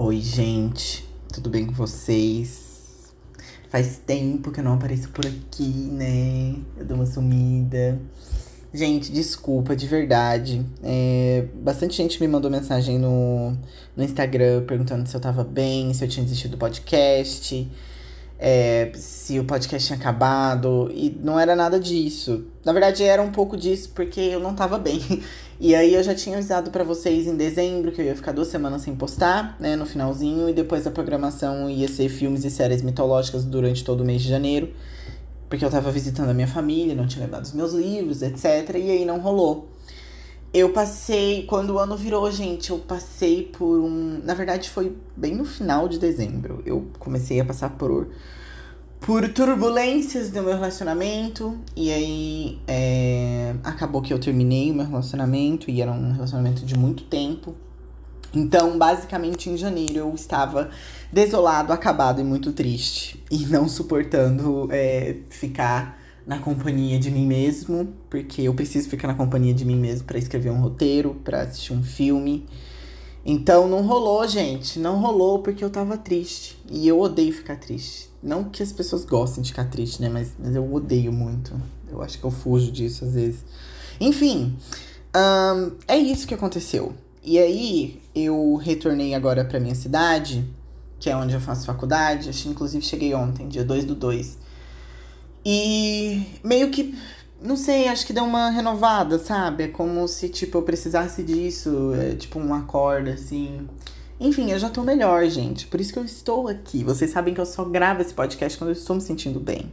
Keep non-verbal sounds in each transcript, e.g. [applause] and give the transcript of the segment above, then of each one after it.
Oi, gente, tudo bem com vocês? Faz tempo que eu não apareço por aqui, né? Eu dou uma sumida. Gente, desculpa, de verdade. É, bastante gente me mandou mensagem no, no Instagram perguntando se eu tava bem, se eu tinha desistido do podcast, é, se o podcast tinha acabado. E não era nada disso. Na verdade, era um pouco disso porque eu não tava bem. [laughs] E aí eu já tinha avisado para vocês em dezembro que eu ia ficar duas semanas sem postar, né, no finalzinho, e depois a programação ia ser filmes e séries mitológicas durante todo o mês de janeiro porque eu tava visitando a minha família, não tinha levado os meus livros, etc. E aí não rolou. Eu passei, quando o ano virou, gente, eu passei por um. Na verdade, foi bem no final de dezembro. Eu comecei a passar por, por turbulências do meu relacionamento. E aí é, acabou que eu terminei o meu relacionamento, e era um relacionamento de muito tempo. Então, basicamente, em janeiro eu estava desolado, acabado e muito triste. E não suportando é, ficar na companhia de mim mesmo, porque eu preciso ficar na companhia de mim mesmo para escrever um roteiro, para assistir um filme. Então não rolou, gente. Não rolou porque eu tava triste. E eu odeio ficar triste. Não que as pessoas gostem de ficar triste, né? Mas, mas eu odeio muito. Eu acho que eu fujo disso às vezes. Enfim, um, é isso que aconteceu. E aí, eu retornei agora pra minha cidade, que é onde eu faço faculdade. Inclusive cheguei ontem, dia 2 do 2. E meio que, não sei, acho que deu uma renovada, sabe? É como se, tipo, eu precisasse disso, é, tipo, um acorde, assim. Enfim, eu já tô melhor, gente. Por isso que eu estou aqui. Vocês sabem que eu só gravo esse podcast quando eu estou me sentindo bem.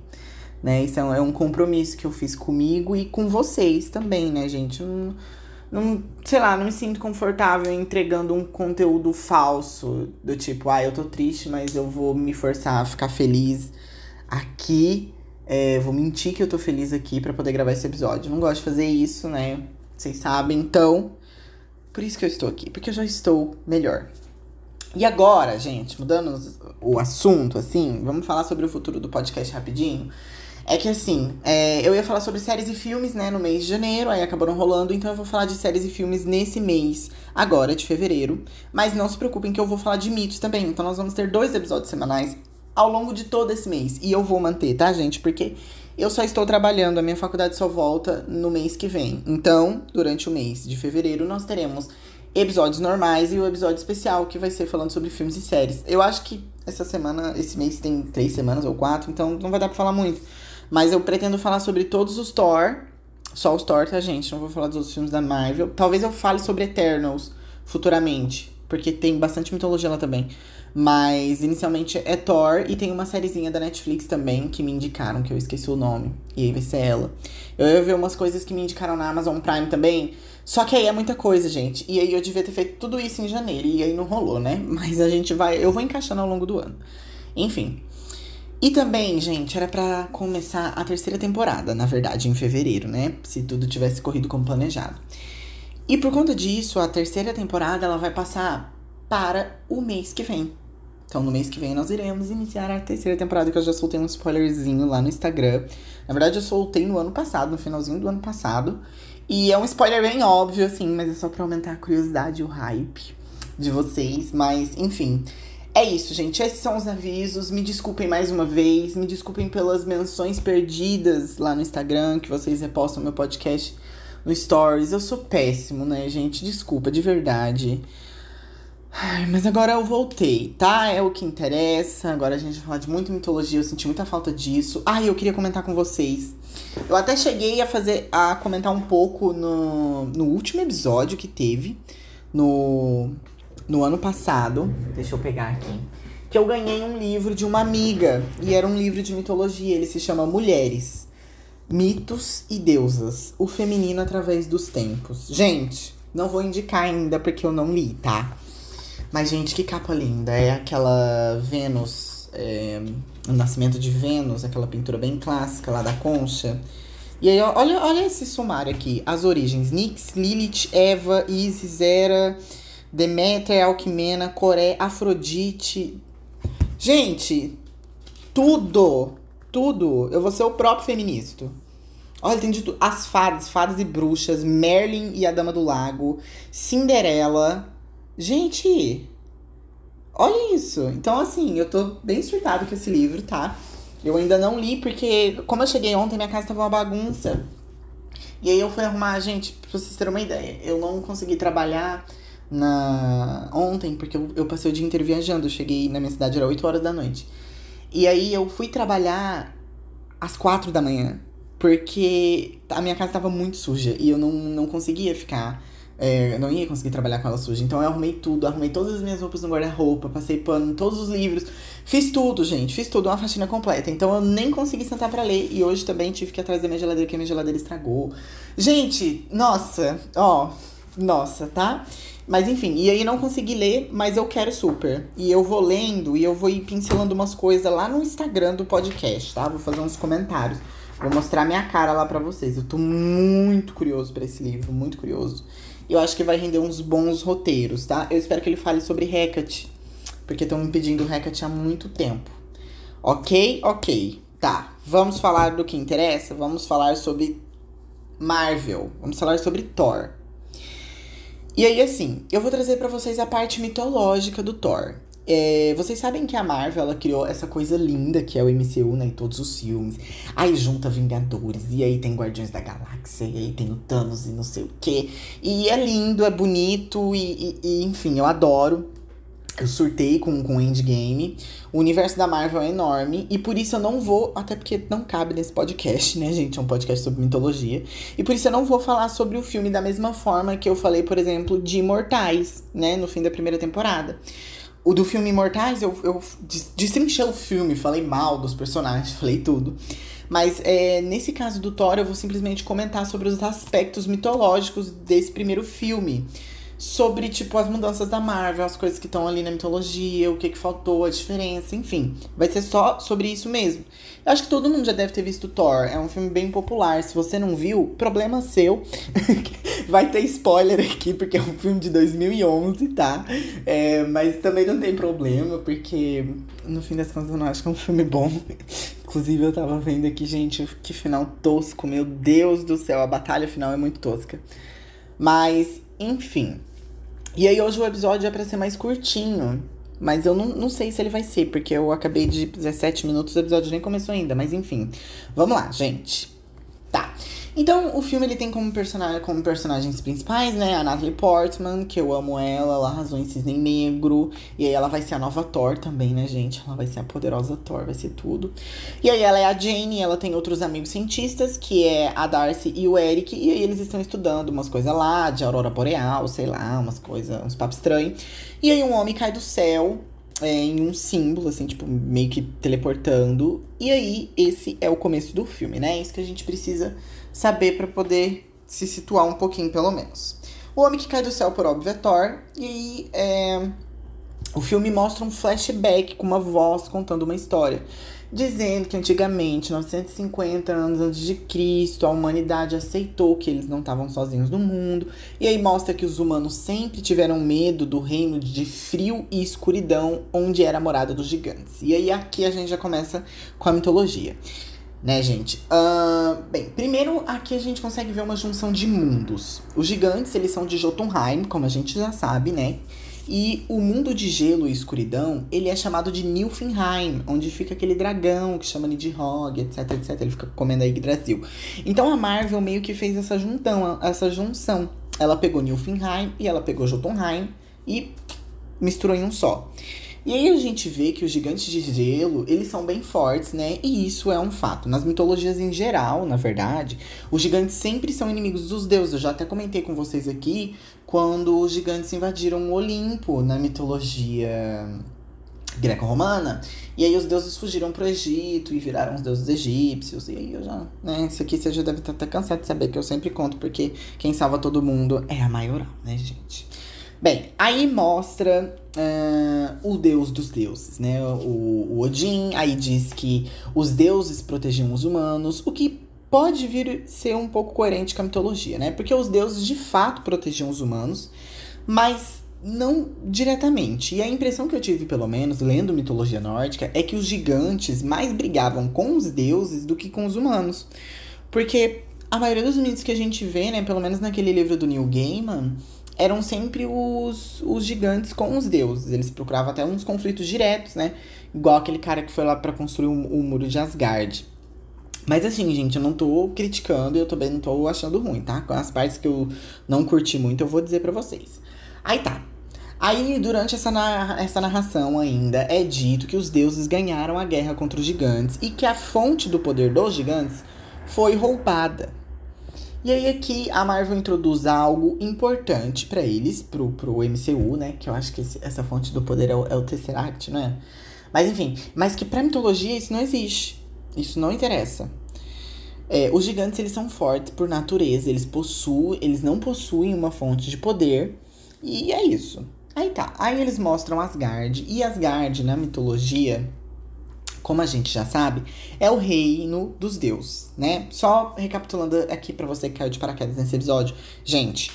Né? Isso é um, é compromisso que eu fiz comigo e com vocês também, né, gente? Não não, sei lá, não me sinto confortável entregando um conteúdo falso, do tipo, ah, eu tô triste, mas eu vou me forçar a ficar feliz aqui. É, vou mentir que eu tô feliz aqui para poder gravar esse episódio. Não gosto de fazer isso, né? Vocês sabem, então. Por isso que eu estou aqui, porque eu já estou melhor. E agora, gente, mudando o assunto, assim, vamos falar sobre o futuro do podcast rapidinho. É que assim, é, eu ia falar sobre séries e filmes, né, no mês de janeiro, aí acabaram rolando, então eu vou falar de séries e filmes nesse mês, agora, de fevereiro. Mas não se preocupem que eu vou falar de mitos também. Então nós vamos ter dois episódios semanais ao longo de todo esse mês. E eu vou manter, tá, gente? Porque eu só estou trabalhando, a minha faculdade só volta no mês que vem. Então, durante o mês de fevereiro, nós teremos episódios normais e o episódio especial que vai ser falando sobre filmes e séries. Eu acho que essa semana, esse mês tem três semanas ou quatro, então não vai dar pra falar muito. Mas eu pretendo falar sobre todos os Thor. Só os Thor, tá, gente? Não vou falar dos outros filmes da Marvel. Talvez eu fale sobre Eternals futuramente. Porque tem bastante mitologia lá também. Mas inicialmente é Thor e tem uma sériezinha da Netflix também que me indicaram, que eu esqueci o nome. E aí vai ser ela. Eu ia ver umas coisas que me indicaram na Amazon Prime também. Só que aí é muita coisa, gente. E aí eu devia ter feito tudo isso em janeiro. E aí não rolou, né? [laughs] Mas a gente vai. Eu vou encaixando ao longo do ano. Enfim. E também, gente, era para começar a terceira temporada, na verdade, em fevereiro, né? Se tudo tivesse corrido como planejado. E por conta disso, a terceira temporada ela vai passar para o mês que vem. Então, no mês que vem, nós iremos iniciar a terceira temporada, que eu já soltei um spoilerzinho lá no Instagram. Na verdade, eu soltei no ano passado, no finalzinho do ano passado. E é um spoiler bem óbvio, assim, mas é só pra aumentar a curiosidade e o hype de vocês. Mas, enfim. É isso, gente. Esses são os avisos. Me desculpem mais uma vez. Me desculpem pelas menções perdidas lá no Instagram, que vocês repostam meu podcast no Stories. Eu sou péssimo, né, gente? Desculpa, de verdade. Ai, mas agora eu voltei, tá? É o que interessa. Agora a gente vai falar de muita mitologia. Eu senti muita falta disso. Ai, eu queria comentar com vocês. Eu até cheguei a fazer a comentar um pouco no, no último episódio que teve no no ano passado, deixa eu pegar aqui, que eu ganhei um livro de uma amiga. E era um livro de mitologia, ele se chama Mulheres, Mitos e Deusas, o feminino através dos tempos. Gente, não vou indicar ainda porque eu não li, tá? Mas, gente, que capa linda. É aquela Vênus, é, o nascimento de Vênus, aquela pintura bem clássica lá da concha. E aí, olha, olha esse sumário aqui. As origens. Nix, Lilith, Eva, Isis, Hera Deméter, Alquimena, Coré, Afrodite. Gente, tudo, tudo. Eu vou ser o próprio feminista. Olha, tem de tudo. As fadas, fadas e bruxas, Merlin e a Dama do Lago, Cinderela. Gente, Olha isso. Então, assim, eu tô bem surtado com esse livro, tá? Eu ainda não li, porque, como eu cheguei ontem, minha casa tava uma bagunça. E aí eu fui arrumar, gente, pra vocês terem uma ideia. Eu não consegui trabalhar na ontem, porque eu, eu passei o dia inteiro viajando. Eu cheguei na minha cidade, era 8 horas da noite. E aí eu fui trabalhar às 4 da manhã. Porque a minha casa tava muito suja e eu não, não conseguia ficar é, não ia conseguir trabalhar com ela suja. Então eu arrumei tudo, arrumei todas as minhas roupas no guarda-roupa, passei pano todos os livros. Fiz tudo, gente, fiz tudo, uma faxina completa. Então eu nem consegui sentar para ler. E hoje também tive que atrás da minha geladeira, porque a minha geladeira estragou. Gente, nossa, ó, nossa, tá? Mas enfim, e aí não consegui ler, mas eu quero super. E eu vou lendo e eu vou ir pincelando umas coisas lá no Instagram do podcast, tá? Vou fazer uns comentários. Vou mostrar minha cara lá para vocês. Eu tô muito curioso para esse livro, muito curioso. Eu acho que vai render uns bons roteiros, tá? Eu espero que ele fale sobre Hecate, porque estão me pedindo Hecate há muito tempo. Ok? Ok. Tá. Vamos falar do que interessa? Vamos falar sobre Marvel. Vamos falar sobre Thor. E aí, assim, eu vou trazer para vocês a parte mitológica do Thor. É, vocês sabem que a Marvel ela criou essa coisa linda que é o MCU, né? Em todos os filmes. Aí junta Vingadores, e aí tem Guardiões da Galáxia, e aí tem o Thanos e não sei o quê. E é lindo, é bonito, e, e, e enfim, eu adoro. Eu surtei com, com Endgame. O universo da Marvel é enorme. E por isso eu não vou. Até porque não cabe nesse podcast, né, gente? É um podcast sobre mitologia. E por isso eu não vou falar sobre o filme da mesma forma que eu falei, por exemplo, de Imortais, né? No fim da primeira temporada. O do filme Imortais, eu, eu destrinchei o filme, falei mal dos personagens, [laughs] falei tudo. Mas é, nesse caso do Thor, eu vou simplesmente comentar sobre os aspectos mitológicos desse primeiro filme sobre, tipo, as mudanças da Marvel, as coisas que estão ali na mitologia, o que, que faltou, a diferença, enfim. Vai ser só sobre isso mesmo. Eu acho que todo mundo já deve ter visto Thor. É um filme bem popular. Se você não viu, problema seu. [laughs] Vai ter spoiler aqui, porque é um filme de 2011, tá? É, mas também não tem problema, porque no fim das contas eu não acho que é um filme bom. [laughs] Inclusive, eu tava vendo aqui, gente, que final tosco. Meu Deus do céu, a batalha final é muito tosca. Mas enfim. E aí hoje o episódio é pra ser mais curtinho. Mas eu não, não sei se ele vai ser, porque eu acabei de 17 minutos, o episódio nem começou ainda. Mas enfim. Vamos lá, gente. Tá. Então, o filme ele tem como, personagem, como personagens principais, né, a Natalie Portman, que eu amo ela, ela arrasou em Cisne Negro. E aí ela vai ser a nova Thor também, né, gente? Ela vai ser a poderosa Thor, vai ser tudo. E aí ela é a Jane, ela tem outros amigos cientistas, que é a Darcy e o Eric. E aí eles estão estudando umas coisas lá, de aurora boreal, sei lá, umas coisas, uns papos estranhos. E aí um homem cai do céu, é, em um símbolo, assim, tipo, meio que teleportando. E aí, esse é o começo do filme, né? É isso que a gente precisa saber para poder se situar um pouquinho, pelo menos. O Homem que Cai do Céu, por óbvio, é Thor. E é, o filme mostra um flashback com uma voz contando uma história. Dizendo que antigamente, 950 anos antes de Cristo, a humanidade aceitou que eles não estavam sozinhos no mundo. E aí mostra que os humanos sempre tiveram medo do reino de frio e escuridão, onde era a morada dos gigantes. E aí aqui a gente já começa com a mitologia né, gente? Uh, bem, primeiro aqui a gente consegue ver uma junção de mundos. Os gigantes, eles são de Jotunheim, como a gente já sabe, né? E o mundo de gelo e escuridão, ele é chamado de Nilfenheim, onde fica aquele dragão que chama Nidhogg, etc, etc. Ele fica comendo a Yggdrasil. Então a Marvel meio que fez essa juntão, essa junção. Ela pegou Nilfenheim e ela pegou Jotunheim e misturou em um só. E aí a gente vê que os gigantes de gelo, eles são bem fortes, né? E isso é um fato. Nas mitologias em geral, na verdade, os gigantes sempre são inimigos dos deuses. Eu já até comentei com vocês aqui quando os gigantes invadiram o Olimpo na mitologia greco-romana. E aí os deuses fugiram pro Egito e viraram os deuses egípcios. E aí eu já, né, isso aqui você já deve estar até cansado de saber que eu sempre conto, porque quem salva todo mundo é a maioral, né, gente? Bem, aí mostra uh, o deus dos deuses, né? O, o Odin, aí diz que os deuses protegiam os humanos, o que pode vir ser um pouco coerente com a mitologia, né? Porque os deuses de fato protegiam os humanos, mas não diretamente. E a impressão que eu tive, pelo menos, lendo mitologia nórdica, é que os gigantes mais brigavam com os deuses do que com os humanos. Porque a maioria dos mitos que a gente vê, né, pelo menos naquele livro do Neil Gaiman, eram sempre os, os gigantes com os deuses. Eles procuravam até uns conflitos diretos, né? Igual aquele cara que foi lá para construir o, o muro de Asgard. Mas assim, gente, eu não tô criticando e eu também não tô achando ruim, tá? Com as partes que eu não curti muito, eu vou dizer para vocês. Aí tá. Aí, durante essa, narra essa narração ainda, é dito que os deuses ganharam a guerra contra os gigantes e que a fonte do poder dos gigantes foi roubada. E aí aqui a Marvel introduz algo importante para eles, pro, pro MCU, né? Que eu acho que esse, essa fonte do poder é o, é o Tesseract, não é? Mas enfim, mas que pra mitologia isso não existe. Isso não interessa. É, os gigantes eles são fortes por natureza, eles possuem, eles não possuem uma fonte de poder e é isso. Aí tá, aí eles mostram Asgard e Asgard na mitologia, como a gente já sabe, é o reino dos deuses, né? Só recapitulando aqui para você que caiu de paraquedas nesse episódio, gente.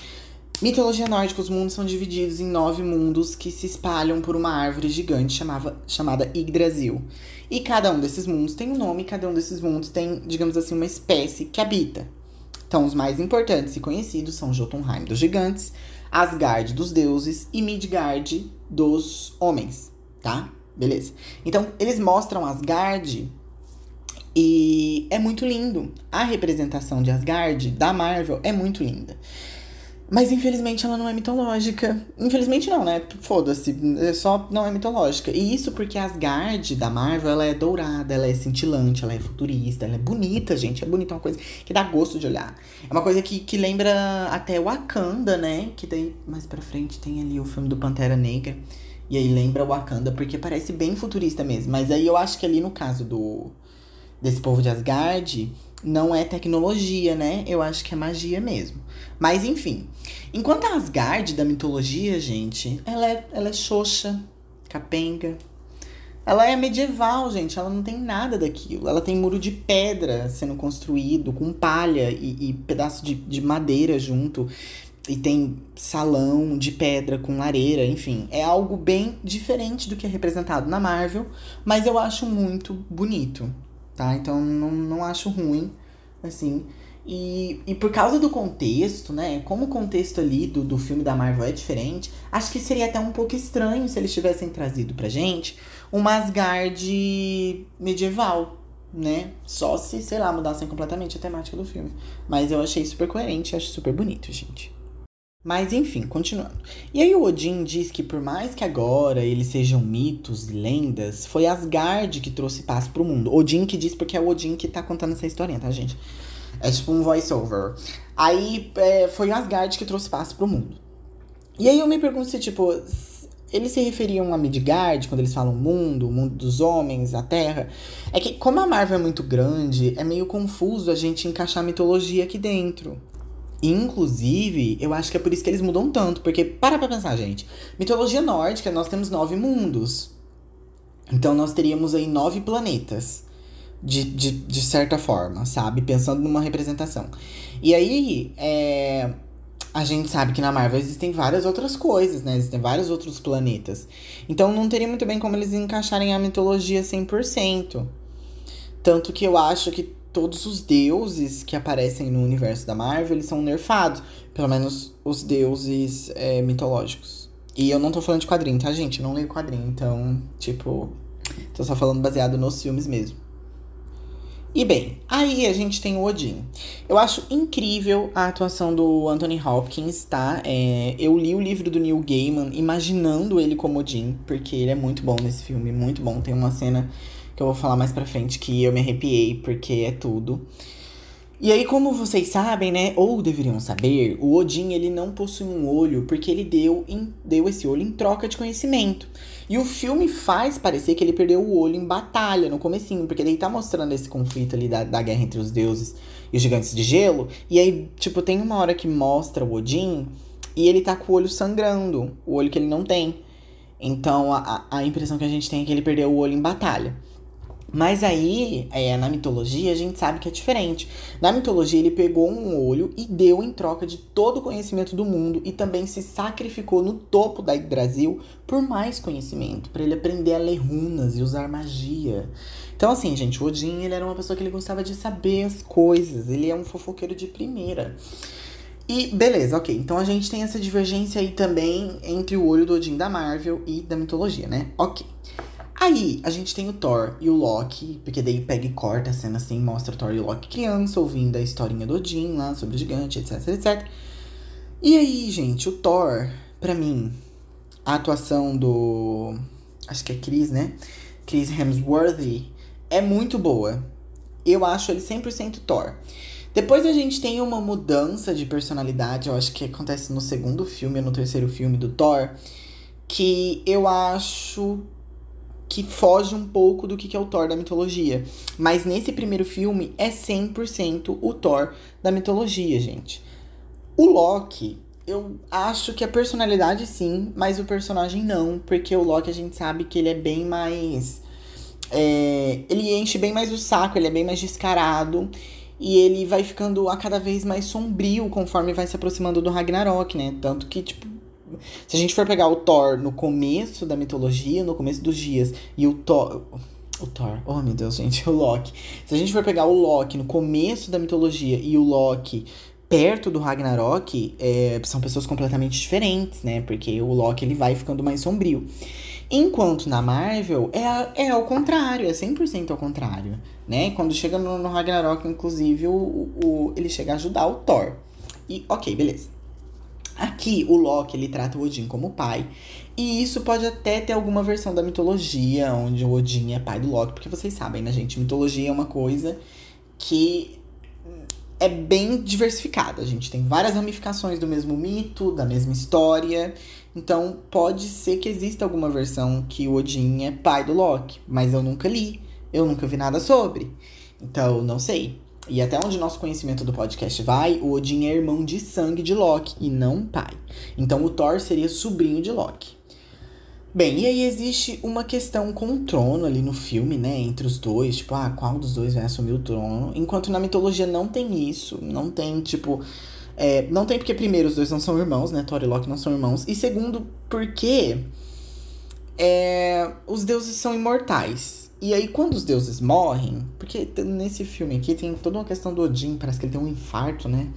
Mitologia nórdica, os mundos são divididos em nove mundos que se espalham por uma árvore gigante chamava, chamada Yggdrasil. E cada um desses mundos tem um nome, cada um desses mundos tem, digamos assim, uma espécie que habita. Então, os mais importantes e conhecidos são Jotunheim dos gigantes, Asgard dos deuses e Midgard dos homens, tá? Beleza. Então, eles mostram Asgard e é muito lindo. A representação de Asgard da Marvel é muito linda. Mas infelizmente ela não é mitológica. Infelizmente não, né? Foda-se. É só não é mitológica. E isso porque Asgard da Marvel, ela é dourada, ela é cintilante, ela é futurista, ela é bonita, gente. É bonita, é uma coisa que dá gosto de olhar. É uma coisa que, que lembra até Wakanda, né? Que daí mais pra frente tem ali o filme do Pantera Negra. E aí lembra Wakanda, porque parece bem futurista mesmo. Mas aí eu acho que ali no caso do desse povo de Asgard, não é tecnologia, né? Eu acho que é magia mesmo. Mas enfim. Enquanto a Asgard da mitologia, gente, ela é, ela é xoxa, capenga. Ela é medieval, gente. Ela não tem nada daquilo. Ela tem muro de pedra sendo construído, com palha e, e pedaço de, de madeira junto. E tem salão de pedra com lareira, enfim. É algo bem diferente do que é representado na Marvel, mas eu acho muito bonito tá? Então não, não acho ruim, assim. E, e por causa do contexto, né? Como o contexto ali do, do filme da Marvel é diferente, acho que seria até um pouco estranho se eles tivessem trazido pra gente uma Asgard medieval, né? Só se, sei lá, mudassem completamente a temática do filme. Mas eu achei super coerente, acho super bonito, gente. Mas enfim, continuando. E aí o Odin diz que por mais que agora eles sejam mitos e lendas, foi Asgard que trouxe paz pro mundo. Odin que diz porque é o Odin que tá contando essa historinha, tá, gente? É tipo um voice-over. Aí é, foi Asgard que trouxe paz pro mundo. E aí eu me pergunto se, tipo, eles se referiam a Midgard quando eles falam mundo, o mundo dos homens, a terra. É que, como a Marvel é muito grande, é meio confuso a gente encaixar a mitologia aqui dentro. Inclusive, eu acho que é por isso que eles mudam tanto. Porque, para pra pensar, gente. Mitologia nórdica, nós temos nove mundos. Então, nós teríamos aí nove planetas. De, de, de certa forma, sabe? Pensando numa representação. E aí, é, a gente sabe que na Marvel existem várias outras coisas, né? Existem vários outros planetas. Então, não teria muito bem como eles encaixarem a mitologia 100%. Tanto que eu acho que todos os deuses que aparecem no universo da Marvel, eles são nerfados. Pelo menos os deuses é, mitológicos. E eu não tô falando de quadrinho, tá, gente? Eu não leio quadrinho, então, tipo, tô só falando baseado nos filmes mesmo. E bem, aí a gente tem o Odin. Eu acho incrível a atuação do Anthony Hopkins, tá? É, eu li o livro do Neil Gaiman imaginando ele como Odin, porque ele é muito bom nesse filme, muito bom. Tem uma cena que eu vou falar mais pra frente, que eu me arrepiei, porque é tudo. E aí, como vocês sabem, né, ou deveriam saber, o Odin ele não possui um olho porque ele deu, em, deu esse olho em troca de conhecimento. E o filme faz parecer que ele perdeu o olho em batalha no comecinho, porque ele tá mostrando esse conflito ali da, da guerra entre os deuses e os gigantes de gelo. E aí, tipo, tem uma hora que mostra o Odin e ele tá com o olho sangrando, o olho que ele não tem. Então a, a impressão que a gente tem é que ele perdeu o olho em batalha. Mas aí, é, na mitologia, a gente sabe que é diferente. Na mitologia, ele pegou um olho e deu em troca de todo o conhecimento do mundo e também se sacrificou no topo da Yggdrasil por mais conhecimento, para ele aprender a ler runas e usar magia. Então, assim, gente, o Odin, ele era uma pessoa que ele gostava de saber as coisas, ele é um fofoqueiro de primeira. E beleza, ok. Então a gente tem essa divergência aí também entre o olho do Odin da Marvel e da mitologia, né? Ok. Aí a gente tem o Thor e o Loki, porque daí pega e corta a cena assim, mostra o Thor e o Loki criança, ouvindo a historinha do Odin lá sobre o gigante, etc, etc. E aí, gente, o Thor, pra mim, a atuação do. Acho que é Chris, né? Chris Hemsworth é muito boa. Eu acho ele 100% Thor. Depois a gente tem uma mudança de personalidade, eu acho que acontece no segundo filme ou no terceiro filme do Thor, que eu acho que foge um pouco do que é o Thor da mitologia. Mas nesse primeiro filme é 100% o Thor da mitologia, gente. O Loki, eu acho que a personalidade sim, mas o personagem não, porque o Loki a gente sabe que ele é bem mais. É, ele enche bem mais o saco, ele é bem mais descarado. E ele vai ficando a cada vez mais sombrio conforme vai se aproximando do Ragnarok, né? Tanto que, tipo, se a gente for pegar o Thor no começo da mitologia, no começo dos dias, e o Thor. O Thor, oh meu Deus, gente, [laughs] o Loki. Se a gente for pegar o Loki no começo da mitologia e o Loki perto do Ragnarok, é, são pessoas completamente diferentes, né? Porque o Loki ele vai ficando mais sombrio. Enquanto na Marvel é, é ao contrário, é 100% ao contrário, né? Quando chega no, no Ragnarok, inclusive, o, o, ele chega a ajudar o Thor. E ok, beleza. Aqui o Loki ele trata o Odin como pai. E isso pode até ter alguma versão da mitologia, onde o Odin é pai do Loki, porque vocês sabem, né, gente? Mitologia é uma coisa que é bem diversificada. A gente tem várias ramificações do mesmo mito, da mesma história. Então, pode ser que exista alguma versão que o Odin é pai do Loki, mas eu nunca li, eu nunca vi nada sobre. Então, não sei. E até onde nosso conhecimento do podcast vai, o Odin é irmão de sangue de Loki e não pai. Então, o Thor seria sobrinho de Loki. Bem, e aí existe uma questão com o trono ali no filme, né? Entre os dois, tipo, ah, qual dos dois vai assumir o trono? Enquanto na mitologia não tem isso, não tem, tipo, é, não tem porque, primeiro, os dois não são irmãos, né? Thor e Loki não são irmãos. E segundo, porque é, os deuses são imortais. E aí, quando os deuses morrem, porque nesse filme aqui tem toda uma questão do Odin, parece que ele tem um infarto, né?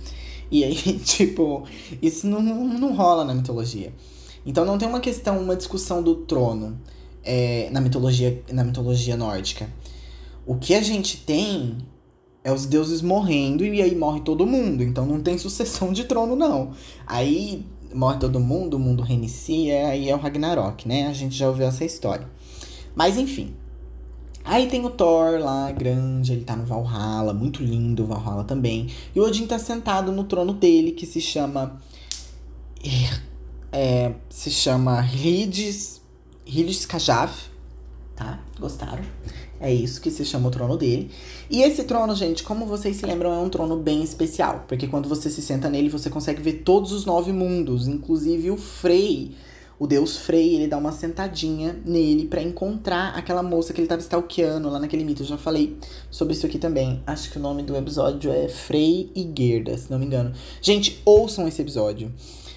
E aí, [laughs] tipo, isso não, não, rola na mitologia. Então não tem uma questão, uma discussão do trono é, na, mitologia, na mitologia nórdica. O que a gente tem é os deuses morrendo e aí morre todo mundo. Então não tem sucessão de trono, não. Aí morre todo mundo, o mundo reinicia, aí é o Ragnarok, né? A gente já ouviu essa história. Mas enfim. Aí tem o Thor lá, grande, ele tá no Valhalla, muito lindo o Valhalla também. E o Odin tá sentado no trono dele, que se chama. É, se chama Hridis, Hridis Kajav, tá? Gostaram? É isso que se chama o trono dele. E esse trono, gente, como vocês se lembram, é um trono bem especial. Porque quando você se senta nele, você consegue ver todos os nove mundos. Inclusive o Frey, o deus Frey, ele dá uma sentadinha nele para encontrar aquela moça que ele tava stalkeando lá naquele mito. Eu já falei sobre isso aqui também. Acho que o nome do episódio é Frey e Gerda, se não me engano. Gente, ouçam esse episódio.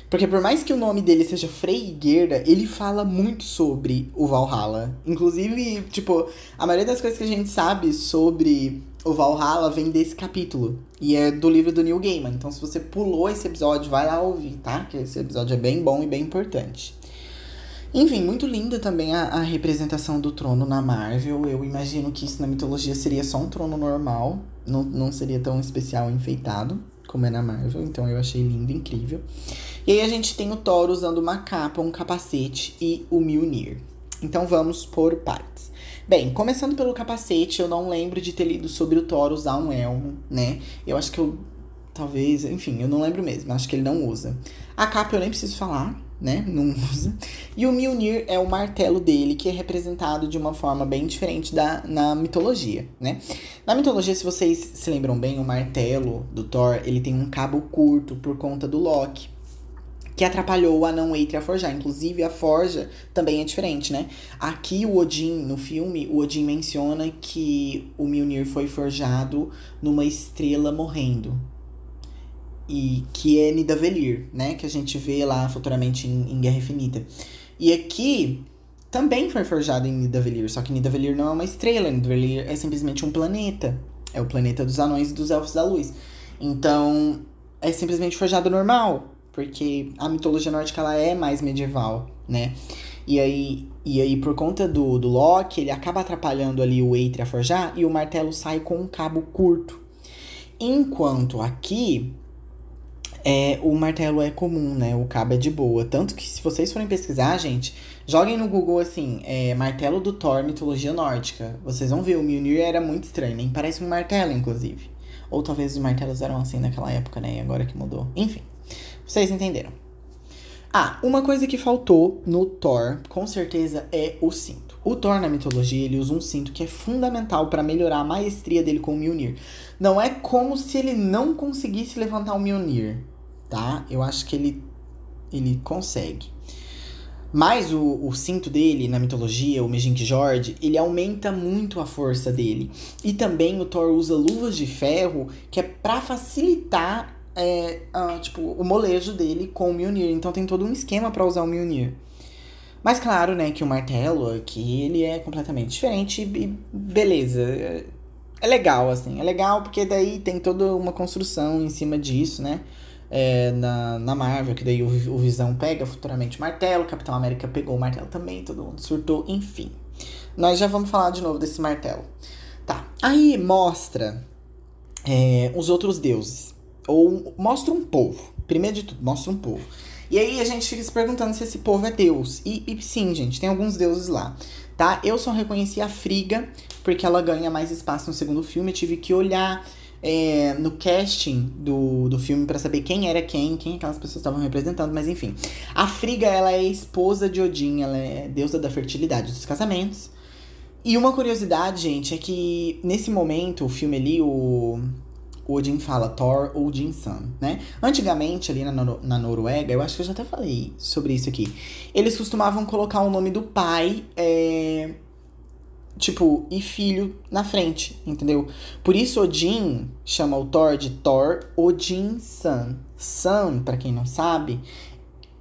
Porque por mais que o nome dele seja Frey Gerda, ele fala muito sobre o Valhalla. Inclusive, tipo, a maioria das coisas que a gente sabe sobre o Valhalla vem desse capítulo. E é do livro do Neil Gaiman. Então, se você pulou esse episódio, vai lá ouvir, tá? Que esse episódio é bem bom e bem importante. Enfim, muito linda também a, a, representação do trono na Marvel. Eu imagino que isso na mitologia seria só um trono normal, não, não seria tão especial enfeitado como é na Marvel. Então eu achei lindo, incrível. E aí a gente tem o Thor usando uma capa, um capacete e o Mjolnir. Então vamos por partes. Bem, começando pelo capacete, eu não lembro de ter lido sobre o Thor usar um elmo, né? Eu acho que eu. Talvez, enfim, eu não lembro mesmo. Acho que ele não usa. A capa eu nem preciso falar, né? Não usa. E o Mjolnir é o martelo dele, que é representado de uma forma bem diferente da, na mitologia, né? Na mitologia, se vocês se lembram bem, o martelo do Thor, ele tem um cabo curto por conta do Loki que atrapalhou o anão Eitri a forjar. Inclusive, a forja também é diferente, né? Aqui, o Odin, no filme, o Odin menciona que o Mjolnir foi forjado numa estrela morrendo. E que é Nidavellir, né? Que a gente vê lá futuramente em, em Guerra Infinita. E aqui também foi forjado em Nidavellir, só que Nidavellir não é uma estrela, Nidavellir é simplesmente um planeta. É o planeta dos anões e dos elfos da luz. Então, é simplesmente forjado normal, porque a mitologia nórdica ela é mais medieval, né? E aí, e aí por conta do, do Loki, ele acaba atrapalhando ali o Eitri a forjar e o martelo sai com um cabo curto. Enquanto aqui, é, o martelo é comum, né? O cabo é de boa. Tanto que se vocês forem pesquisar, gente, joguem no Google assim, é, martelo do Thor, mitologia nórdica. Vocês vão ver, o Mjolnir era muito estranho, nem parece um martelo, inclusive. Ou talvez os martelos eram assim naquela época, né? E agora que mudou. Enfim, vocês entenderam. Ah, uma coisa que faltou no Thor, com certeza, é o cinto. O Thor na mitologia, ele usa um cinto que é fundamental para melhorar a maestria dele com o Mjolnir. Não é como se ele não conseguisse levantar o Mjolnir, tá? Eu acho que ele ele consegue. Mas o, o cinto dele na mitologia, o Mejink Jord, ele aumenta muito a força dele. E também o Thor usa luvas de ferro, que é para facilitar é, tipo, o molejo dele com o Mjolnir. Então tem todo um esquema para usar o Mjolnir. Mas claro, né, que o martelo aqui, ele é completamente diferente e beleza. É legal, assim. É legal porque daí tem toda uma construção em cima disso, né? É, na, na Marvel, que daí o, o Visão pega futuramente o martelo, o Capitão América pegou o martelo também, todo mundo surtou, enfim. Nós já vamos falar de novo desse martelo. Tá. Aí mostra é, os outros deuses. Ou mostra um povo. Primeiro de tudo, mostra um povo. E aí a gente fica se perguntando se esse povo é Deus. E, e sim, gente, tem alguns deuses lá. Tá? Eu só reconheci a Friga, porque ela ganha mais espaço no segundo filme. Eu tive que olhar é, no casting do, do filme para saber quem era quem, quem aquelas pessoas estavam representando, mas enfim. A Friga, ela é esposa de Odin, ela é deusa da fertilidade dos casamentos. E uma curiosidade, gente, é que nesse momento, o filme ali, o o Odin fala Thor Odin Sun, né? Antigamente, ali na, na Noruega, eu acho que eu já até falei sobre isso aqui. Eles costumavam colocar o nome do pai, é, tipo, e filho na frente, entendeu? Por isso Odin chama o Thor de Thor Odin Sun. Sun, para quem não sabe,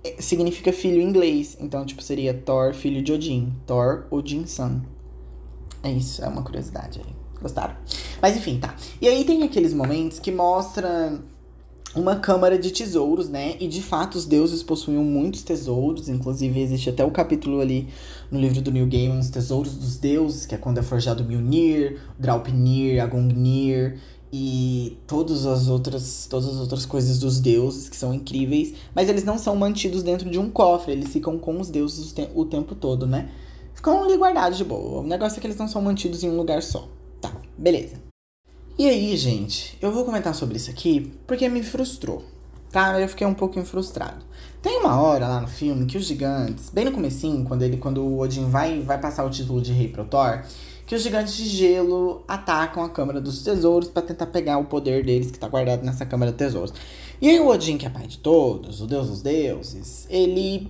é, significa filho em inglês. Então, tipo, seria Thor, filho de Odin. Thor Odin Sun. É isso, é uma curiosidade aí. Gostaram? Mas enfim, tá. E aí tem aqueles momentos que mostra uma câmara de tesouros, né? E de fato os deuses possuíam muitos tesouros, inclusive existe até o capítulo ali no livro do New Game, os tesouros dos deuses, que é quando é forjado Mjolnir, Draupnir, Agongnir e todas as outras todas as outras coisas dos deuses que são incríveis, mas eles não são mantidos dentro de um cofre, eles ficam com os deuses o, o tempo todo, né? Ficam ali guardados de boa. O negócio é que eles não são mantidos em um lugar só. Tá, beleza. E aí, gente, eu vou comentar sobre isso aqui porque me frustrou, tá? Eu fiquei um pouquinho frustrado. Tem uma hora lá no filme que os gigantes, bem no comecinho, quando ele, quando o Odin vai, vai passar o título de rei pro Thor, que os gigantes de gelo atacam a Câmara dos Tesouros para tentar pegar o poder deles que tá guardado nessa Câmara dos Tesouros. E aí o Odin, que é pai de todos, o deus dos deuses, ele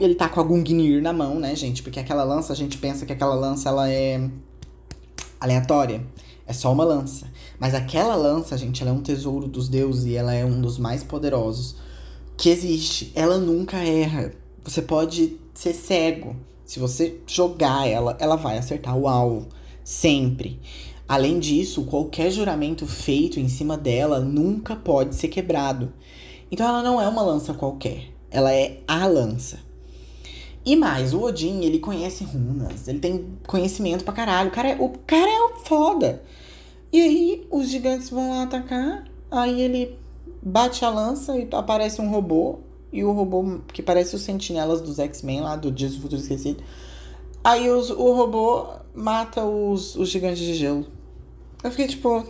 ele tá com a Gungnir na mão, né, gente? Porque aquela lança, a gente pensa que aquela lança ela é aleatória. É só uma lança. Mas aquela lança, gente, ela é um tesouro dos deuses e ela é um dos mais poderosos que existe. Ela nunca erra. Você pode ser cego. Se você jogar ela, ela vai acertar o alvo. Sempre. Além disso, qualquer juramento feito em cima dela nunca pode ser quebrado. Então ela não é uma lança qualquer. Ela é a lança. E mais, o Odin, ele conhece runas, ele tem conhecimento pra caralho. O cara é, o cara é foda. E aí, os gigantes vão lá atacar, aí ele bate a lança e aparece um robô. E o robô, que parece os sentinelas dos X-Men lá, do Dias do Futuro Esquecido. Aí os, o robô mata os, os gigantes de gelo. Eu fiquei tipo,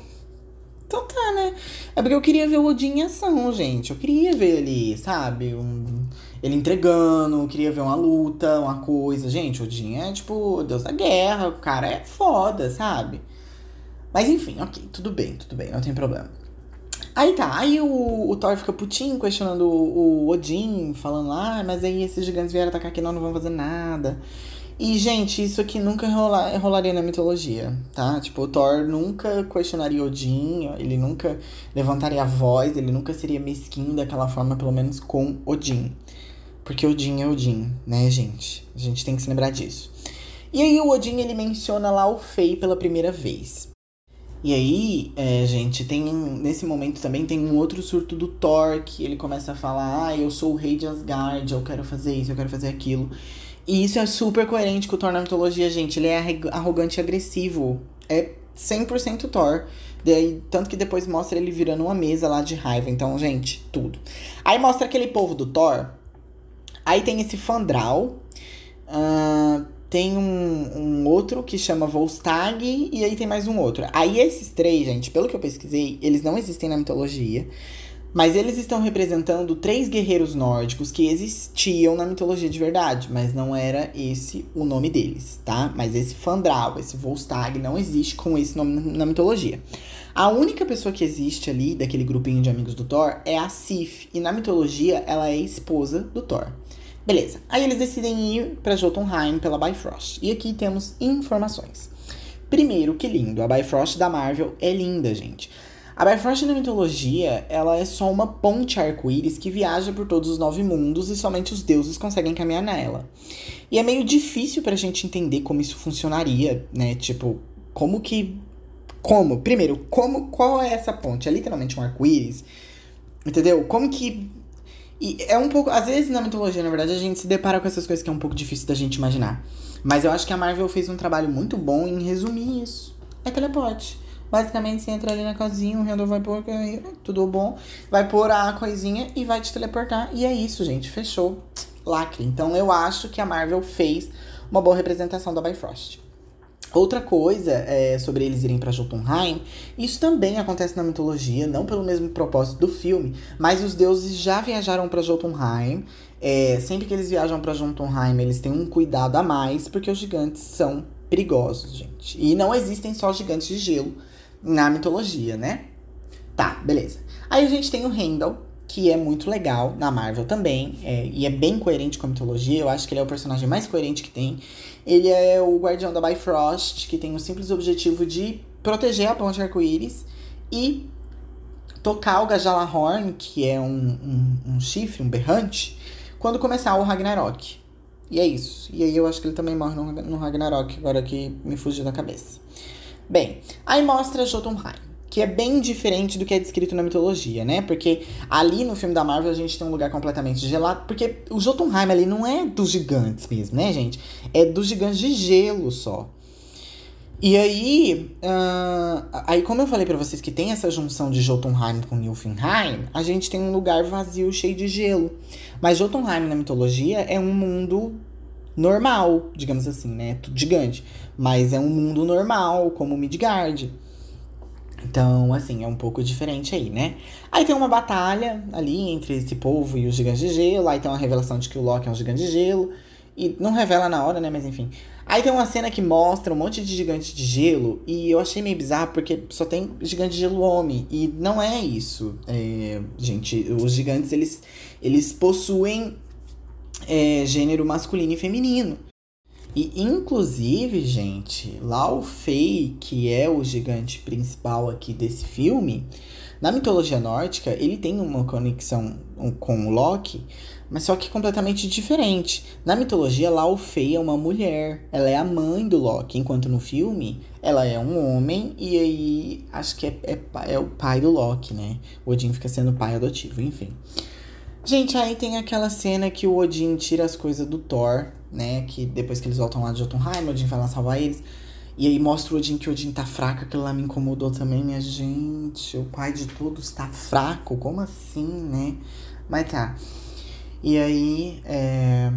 então tá, né? É porque eu queria ver o Odin em ação, gente. Eu queria ver ele, sabe? Um, ele entregando, queria ver uma luta, uma coisa. Gente, o Odin é tipo Deus da guerra, o cara é foda, sabe? Mas enfim, ok, tudo bem, tudo bem, não tem problema. Aí tá, aí o, o Thor fica putinho, questionando o, o Odin, falando lá, ah, mas aí esses gigantes vieram atacar aqui, não, não vão fazer nada. E, gente, isso aqui nunca rola, rolaria na mitologia, tá? Tipo, o Thor nunca questionaria Odin, ele nunca levantaria a voz, ele nunca seria mesquinho daquela forma, pelo menos com Odin. Porque Odin é Odin, né, gente? A gente tem que se lembrar disso. E aí o Odin, ele menciona lá o Fei pela primeira vez. E aí, é, gente, tem nesse momento também tem um outro surto do Thor, que ele começa a falar, ah, eu sou o rei de Asgard, eu quero fazer isso, eu quero fazer aquilo. E isso é super coerente com o Thor na mitologia, gente. Ele é arrogante e agressivo. É 100% Thor. Daí, tanto que depois mostra ele virando uma mesa lá de raiva. Então, gente, tudo. Aí mostra aquele povo do Thor. Aí tem esse Fandral. Uh, tem um, um outro que chama Volstagg. E aí tem mais um outro. Aí esses três, gente, pelo que eu pesquisei, eles não existem na mitologia. Mas eles estão representando três guerreiros nórdicos que existiam na mitologia de verdade, mas não era esse o nome deles, tá? Mas esse Fandral, esse Volstagg, não existe com esse nome na mitologia. A única pessoa que existe ali, daquele grupinho de amigos do Thor, é a Sif, e na mitologia ela é esposa do Thor. Beleza, aí eles decidem ir para Jotunheim pela Bifrost. E aqui temos informações. Primeiro, que lindo, a Bifrost da Marvel é linda, gente. A Bifrost na mitologia, ela é só uma ponte arco-íris que viaja por todos os nove mundos e somente os deuses conseguem caminhar nela. E é meio difícil pra gente entender como isso funcionaria, né? Tipo, como que. Como? Primeiro, como qual é essa ponte? É literalmente um arco-íris? Entendeu? Como que. E é um pouco. Às vezes na mitologia, na verdade, a gente se depara com essas coisas que é um pouco difícil da gente imaginar. Mas eu acho que a Marvel fez um trabalho muito bom em resumir isso. É teleporte. Basicamente, você entra ali na casinha, o Randall vai pôr, tudo bom, vai pôr a coisinha e vai te teleportar. E é isso, gente, fechou. Lacre. Então eu acho que a Marvel fez uma boa representação da Bifrost. Outra coisa é, sobre eles irem para Jotunheim, isso também acontece na mitologia, não pelo mesmo propósito do filme, mas os deuses já viajaram para Jotunheim. É, sempre que eles viajam para Jotunheim, eles têm um cuidado a mais, porque os gigantes são perigosos, gente. E não existem só gigantes de gelo na mitologia, né? Tá, beleza. Aí a gente tem o Randall, que é muito legal na Marvel também, é, e é bem coerente com a mitologia. Eu acho que ele é o personagem mais coerente que tem. Ele é o guardião da Bifrost, que tem o simples objetivo de proteger a ponte arco-íris e tocar o Gajalahorn, que é um, um, um, chifre, um berrante, quando começar o Ragnarok. E é isso. E aí eu acho que ele também morre no, no Ragnarok, agora que me fugiu da cabeça. Bem, aí mostra Jotunheim, que é bem diferente do que é descrito na mitologia, né? Porque ali no filme da Marvel a gente tem um lugar completamente gelado, porque o Jotunheim ali não é dos gigantes mesmo, né, gente? É dos gigantes de gelo só. E aí, uh, aí como eu falei para vocês que tem essa junção de Jotunheim com Nilfheim, a gente tem um lugar vazio cheio de gelo. Mas Jotunheim na mitologia é um mundo normal, digamos assim, né? Tudo gigante. Mas é um mundo normal, como Midgard. Então, assim, é um pouco diferente aí, né? Aí tem uma batalha ali entre esse povo e os gigantes de gelo. Aí tem uma revelação de que o Loki é um gigante de gelo. E não revela na hora, né? Mas enfim. Aí tem uma cena que mostra um monte de gigantes de gelo. E eu achei meio bizarro porque só tem gigante de gelo homem. E não é isso. É, gente, os gigantes, eles, eles possuem é, gênero masculino e feminino. E inclusive, gente, Lao Fei, que é o gigante principal aqui desse filme, na mitologia nórdica, ele tem uma conexão com o Loki, mas só que completamente diferente. Na mitologia, Lao Fei é uma mulher, ela é a mãe do Loki, enquanto no filme ela é um homem e aí acho que é, é, é o pai do Loki, né? O Odin fica sendo pai adotivo, enfim. Gente, aí tem aquela cena que o Odin tira as coisas do Thor, né? Que depois que eles voltam lá de Jotunheim, Odin vai lá salvar eles. E aí mostra o Odin que o Odin tá fraco, aquilo lá me incomodou também, minha gente. O pai de todos tá fraco, como assim, né? Mas tá. E aí, é...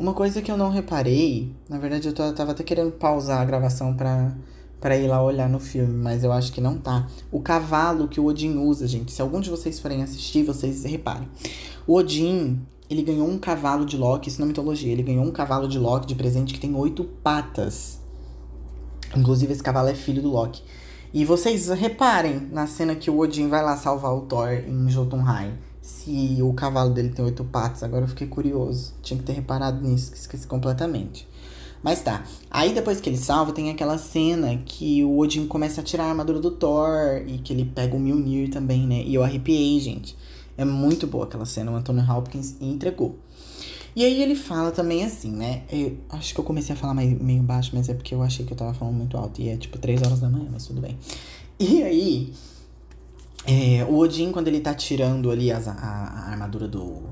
uma coisa que eu não reparei, na verdade eu tava até querendo pausar a gravação pra para ir lá olhar no filme, mas eu acho que não tá. O cavalo que o Odin usa, gente, se algum de vocês forem assistir, vocês reparem. O Odin, ele ganhou um cavalo de Loki, isso na mitologia, ele ganhou um cavalo de Loki de presente que tem oito patas. Inclusive, esse cavalo é filho do Loki. E vocês reparem na cena que o Odin vai lá salvar o Thor em Jotunheim. Se o cavalo dele tem oito patas, agora eu fiquei curioso. Tinha que ter reparado nisso, que esqueci completamente. Mas tá. Aí depois que ele salva, tem aquela cena que o Odin começa a tirar a armadura do Thor e que ele pega o Mjolnir também, né? E eu arrepiei, gente. É muito boa aquela cena, o Anthony Hopkins entregou. E aí ele fala também assim, né? Eu acho que eu comecei a falar meio, baixo, mas é porque eu achei que eu tava falando muito alto. E é tipo 3 horas da manhã, mas tudo bem. E aí, é, o Odin, quando ele tá tirando ali as, a, a armadura do,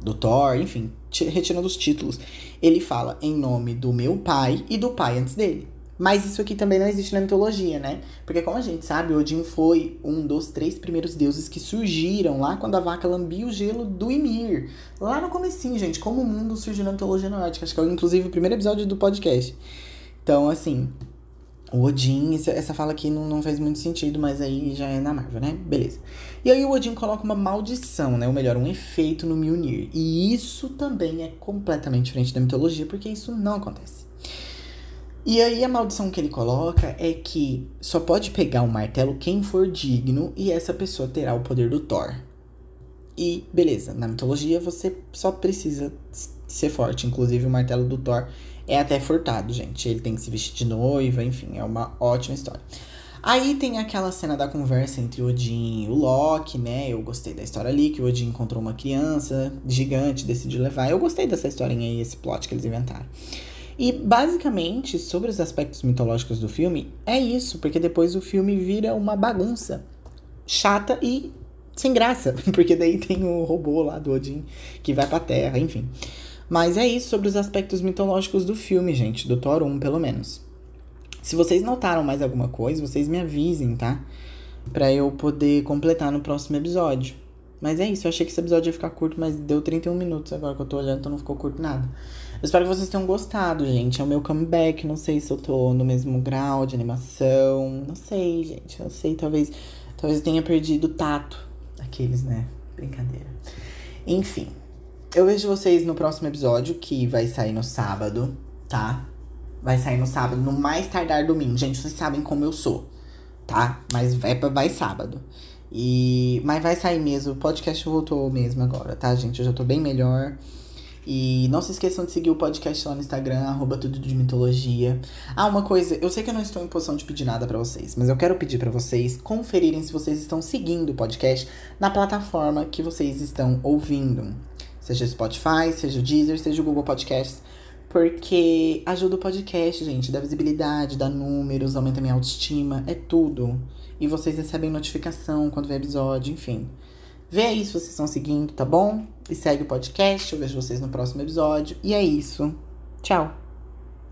do Thor, enfim, retirando os títulos, ele fala em nome do meu pai e do pai antes dele. Mas isso aqui também não existe na mitologia, né? Porque como a gente sabe, Odin foi um dos três primeiros deuses que surgiram lá quando a vaca lambia o gelo do Ymir. Lá no comecinho, gente, como o mundo surgiu na mitologia nórdica. Acho que é inclusive o primeiro episódio do podcast. Então, assim, o Odin, essa fala aqui não, não faz muito sentido, mas aí já é na Marvel, né? Beleza. E aí o Odin coloca uma maldição, né? Ou melhor, um efeito no Mjolnir. E isso também é completamente diferente da mitologia, porque isso não acontece. E aí a maldição que ele coloca é que só pode pegar um martelo quem for digno e essa pessoa terá o poder do Thor. E beleza, na mitologia você só precisa ser forte. Inclusive o martelo do Thor é até furtado, gente. Ele tem que se vestir de noiva, enfim, é uma ótima história. Aí tem aquela cena da conversa entre Odin e o Loki, né? Eu gostei da história ali, que o Odin encontrou uma criança gigante, decidiu levar. Eu gostei dessa historinha aí, esse plot que eles inventaram. E basicamente, sobre os aspectos mitológicos do filme, é isso, porque depois o filme vira uma bagunça chata e sem graça, [laughs] porque daí tem o robô lá do Odin que vai pra Terra, enfim. Mas é isso sobre os aspectos mitológicos do filme, gente, do Thor 1, pelo menos. Se vocês notaram mais alguma coisa, vocês me avisem, tá? Pra eu poder completar no próximo episódio. Mas é isso, eu achei que esse episódio ia ficar curto, mas deu 31 minutos agora que eu tô olhando, então não ficou curto nada. Eu espero que vocês tenham gostado, gente. É o meu comeback. Não sei se eu tô no mesmo grau de animação. Não sei, gente. Não sei, talvez. Talvez tenha perdido o tato. Aqueles, né? Brincadeira. Enfim. Eu vejo vocês no próximo episódio, que vai sair no sábado, tá? Vai sair no sábado, no mais tardar domingo. Gente, vocês sabem como eu sou, tá? Mas vai, vai sábado. E, mas vai sair mesmo. O podcast voltou mesmo agora, tá, gente? Eu já tô bem melhor. E não se esqueçam de seguir o podcast lá no Instagram, arroba tudo de mitologia. Ah, uma coisa, eu sei que eu não estou em posição de pedir nada para vocês, mas eu quero pedir para vocês conferirem se vocês estão seguindo o podcast na plataforma que vocês estão ouvindo. Seja Spotify, seja o Deezer, seja o Google Podcasts. Porque ajuda o podcast, gente, dá visibilidade, dá números, aumenta minha autoestima, é tudo. E vocês recebem notificação quando vem episódio, enfim. Vê aí se vocês estão seguindo, tá bom? E segue o podcast. Eu vejo vocês no próximo episódio. E é isso. Tchau!